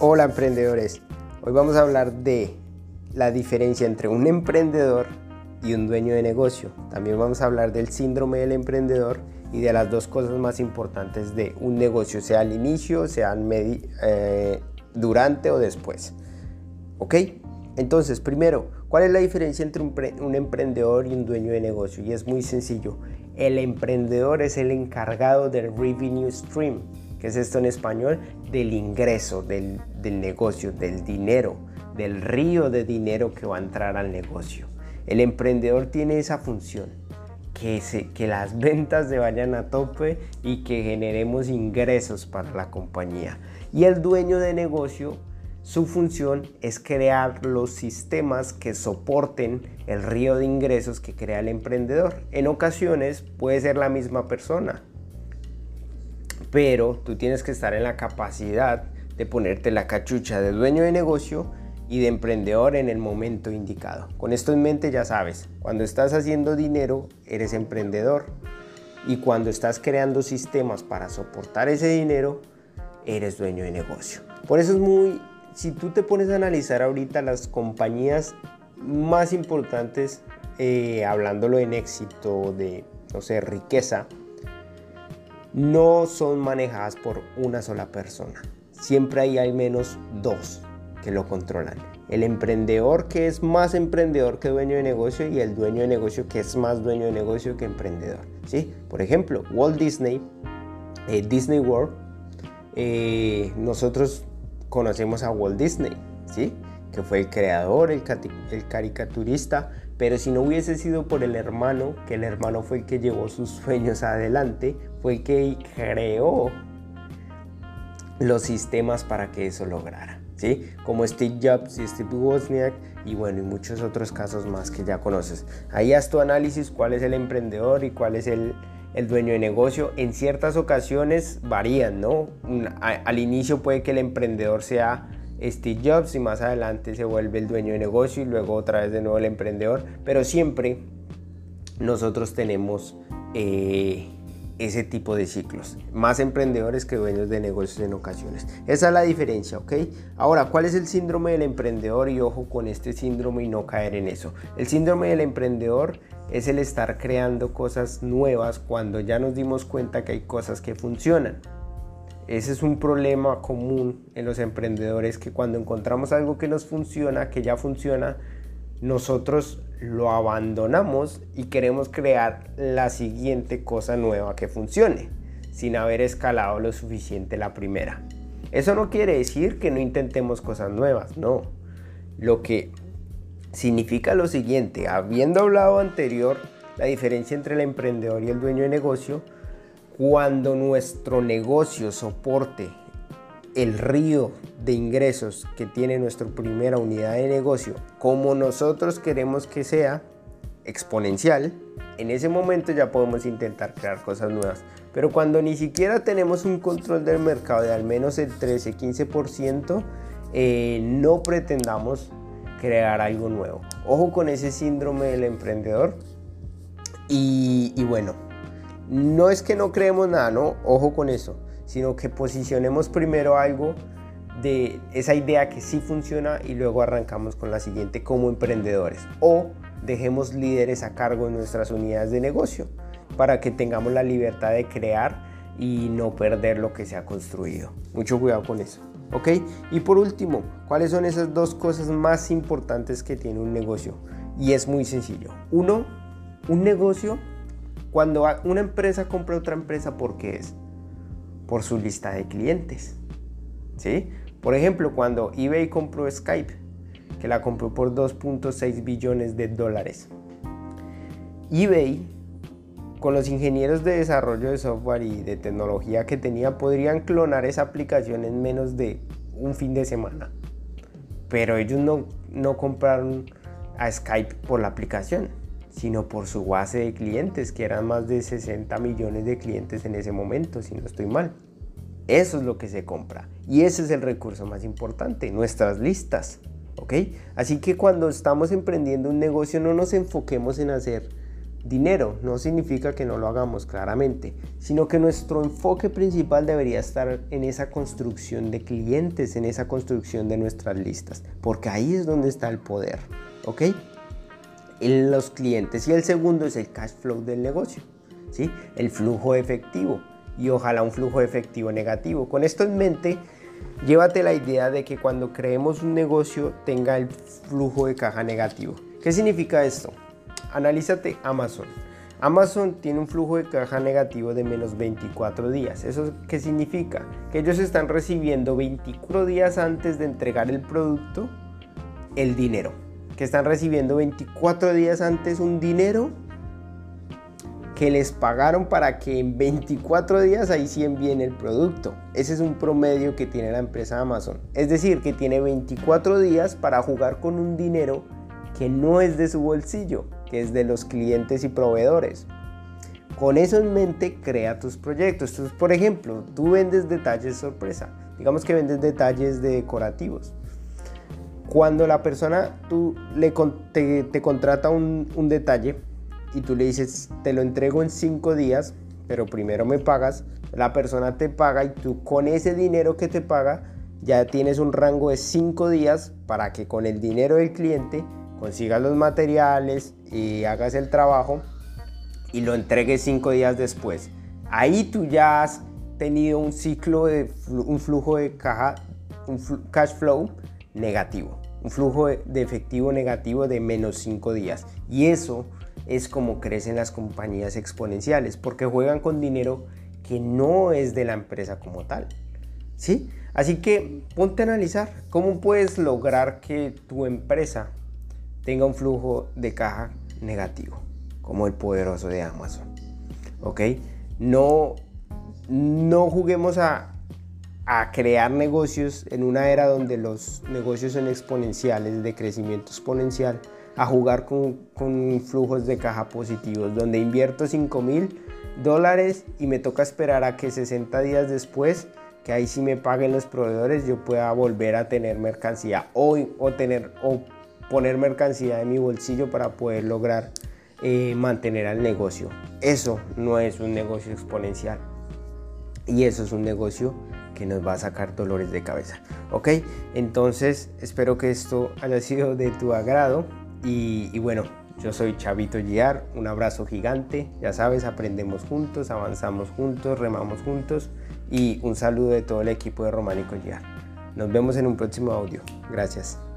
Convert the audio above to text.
Hola emprendedores, hoy vamos a hablar de la diferencia entre un emprendedor y un dueño de negocio. También vamos a hablar del síndrome del emprendedor y de las dos cosas más importantes de un negocio, sea al inicio, sea eh, durante o después. ¿Ok? Entonces, primero, ¿cuál es la diferencia entre un, un emprendedor y un dueño de negocio? Y es muy sencillo. El emprendedor es el encargado del revenue stream ¿Qué es esto en español? Del ingreso, del, negocio, del dinero, del río de dinero que va a entrar al negocio. El emprendedor tiene esa función, que, se, que las ventas se vayan a tope y que generemos ingresos para la compañía. Y el dueño de negocio, su función es crear los sistemas que soporten el río de ingresos que crea el emprendedor. En ocasiones puede ser la misma persona, pero tú tienes que estar en la capacidad de ponerte la cachucha de dueño de negocio y de emprendedor en el momento indicado. Con esto en mente ya sabes, cuando estás haciendo dinero eres emprendedor y cuando estás creando sistemas para soportar ese dinero eres dueño de negocio. Por eso es muy, si tú te pones a analizar ahorita las compañías más importantes, eh, hablándolo en éxito, de, no sé, riqueza, no son manejadas por una sola persona. Siempre hay al menos dos que lo controlan. El emprendedor que es más emprendedor que dueño de negocio y el dueño de negocio que es más dueño de negocio que emprendedor. ¿sí? Por ejemplo, Walt Disney, eh, Disney World, eh, nosotros conocemos a Walt Disney, ¿sí? que fue el creador, el, el caricaturista, pero si no hubiese sido por el hermano, que el hermano fue el que llevó sus sueños adelante, fue el que creó los sistemas para que eso lograra. ¿Sí? Como Steve Jobs y Steve Wozniak y bueno, y muchos otros casos más que ya conoces. Ahí haz tu análisis cuál es el emprendedor y cuál es el, el dueño de negocio. En ciertas ocasiones varían, ¿no? al inicio puede que el emprendedor sea Steve Jobs y más adelante se vuelve el dueño de negocio y luego otra vez de nuevo el emprendedor, pero siempre nosotros tenemos eh, ese tipo de ciclos, más emprendedores que dueños de negocios en ocasiones. Esa es la diferencia, ¿ok? Ahora, ¿cuál es el síndrome del emprendedor? Y ojo con este síndrome y no caer en eso. El síndrome del emprendedor es el estar creando cosas nuevas cuando ya nos dimos cuenta que hay cosas que funcionan. Ese es un problema común en los emprendedores que cuando encontramos algo que nos funciona, que ya funciona, nosotros lo abandonamos y queremos crear la siguiente cosa nueva que funcione, sin haber escalado lo suficiente la primera. Eso no quiere decir que no intentemos cosas nuevas, no. Lo que significa lo siguiente, habiendo hablado anterior la diferencia entre el emprendedor y el dueño de negocio, cuando nuestro negocio soporte el río de ingresos que tiene nuestra primera unidad de negocio, como nosotros queremos que sea exponencial, en ese momento ya podemos intentar crear cosas nuevas. Pero cuando ni siquiera tenemos un control del mercado de al menos el 13-15%, eh, no pretendamos crear algo nuevo. Ojo con ese síndrome del emprendedor. y bueno, no es que no creemos nada, no, ojo con eso, sino que posicionemos primero algo de esa idea que sí funciona y luego arrancamos con la siguiente como emprendedores o dejemos líderes a cargo de nuestras unidades de negocio para que tengamos la libertad de crear y no perder lo que se ha construido. Mucho cuidado con eso. ¿Ok? Y por último, ¿cuáles son esas dos cosas más importantes que tiene un negocio? Y es muy sencillo. Uno, un negocio cuando una empresa compra otra empresa, ¿por qué es? Por su lista de clientes. ¿Sí? Por ejemplo, cuando eBay compró Skype, que la compró por 2.6 billones de dólares. eBay, con los ingenieros de desarrollo de software y de tecnología que tenía, podrían clonar esa aplicación en menos de un fin de semana. Pero ellos no, no compraron a Skype por la aplicación sino por su base de clientes, que eran más de 60 millones de clientes en ese momento, si no estoy mal. Eso es lo que se compra y ese es el recurso más importante, nuestras listas. ¿ok? Así que cuando estamos emprendiendo un negocio no nos enfoquemos en hacer dinero. No significa que no lo hagamos claramente, sino que nuestro enfoque principal debería estar en esa construcción de clientes, en esa construcción de nuestras listas, porque ahí es donde está el poder, ¿ok? En los clientes. Y el segundo es el cash flow del negocio, ¿sí? El flujo efectivo y ojalá un flujo efectivo negativo. Con esto en mente, llévate la idea de que cuando creemos un negocio tenga el flujo de caja negativo. ¿Qué significa esto? Analízate Amazon. Amazon tiene un flujo de caja negativo de menos 24 días. ¿Eso qué significa? Que ellos están recibiendo 24 días antes de entregar el producto el dinero. Que están recibiendo 24 días antes un dinero que les pagaron para que en 24 días ahí sí envíen el producto. Ese es un promedio que tiene la empresa Amazon. Es decir, que tiene 24 días para jugar con un dinero que no es de su bolsillo, que es de los clientes y proveedores. Con eso en mente, crea tus proyectos. Entonces, por ejemplo, tú vendes detalles sorpresa. Digamos que vendes detalles decorativos. Cuando la persona tú le, te, contrata un, un detalle, y tú le dices, te lo entrego en cinco días, pero primero me pagas, la persona te paga y tú con ese dinero que te paga ya tienes un rango de cinco días para que con el dinero del cliente consigas los materiales y hagas el trabajo y lo entregues cinco días después. Ahí tú ya has tenido un ciclo de un flujo de caja, un cash flow negativo, un flujo de efectivo negativo de menos cinco días. Y eso es como crecen las compañías exponenciales, porque juegan con dinero que no es de la empresa como tal. ¿Sí? Así que ponte a analizar cómo puedes lograr que tu empresa tenga un flujo de caja negativo, como el poderoso de Amazon. ¿Ok? No, no juguemos a, a crear negocios en una era donde los negocios son exponenciales, de crecimiento exponencial, a jugar con, flujos de caja positivos, donde invierto 5 mil dólares y me toca esperar a que 60 días después, que ahí sí me paguen los proveedores, yo pueda volver a tener mercancía o, o, tener, o poner mercancía en mi bolsillo para poder lograr eh, mantener al negocio. Eso no es un negocio exponencial. Y eso es un negocio que nos va a sacar dolores de cabeza. ¿Ok? Entonces espero que esto haya sido de tu agrado. Y, bueno, yo soy Chavito Giar, un abrazo gigante, ya sabes, aprendemos juntos, avanzamos juntos, remamos juntos y un saludo de todo el equipo de Románico Giar. Nos vemos en un próximo audio. Gracias.